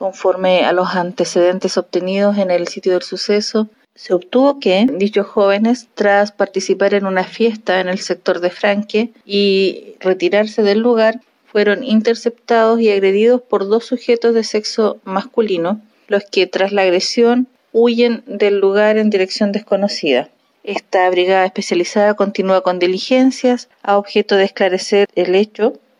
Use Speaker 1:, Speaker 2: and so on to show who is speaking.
Speaker 1: Conforme a los antecedentes obtenidos en el sitio del suceso, se obtuvo que dichos jóvenes, tras participar en una fiesta en el sector de Franque y retirarse del lugar, fueron interceptados y agredidos por dos sujetos de sexo masculino, los que tras la agresión huyen del lugar en dirección desconocida. Esta brigada especializada continúa con diligencias a objeto de esclarecer el hecho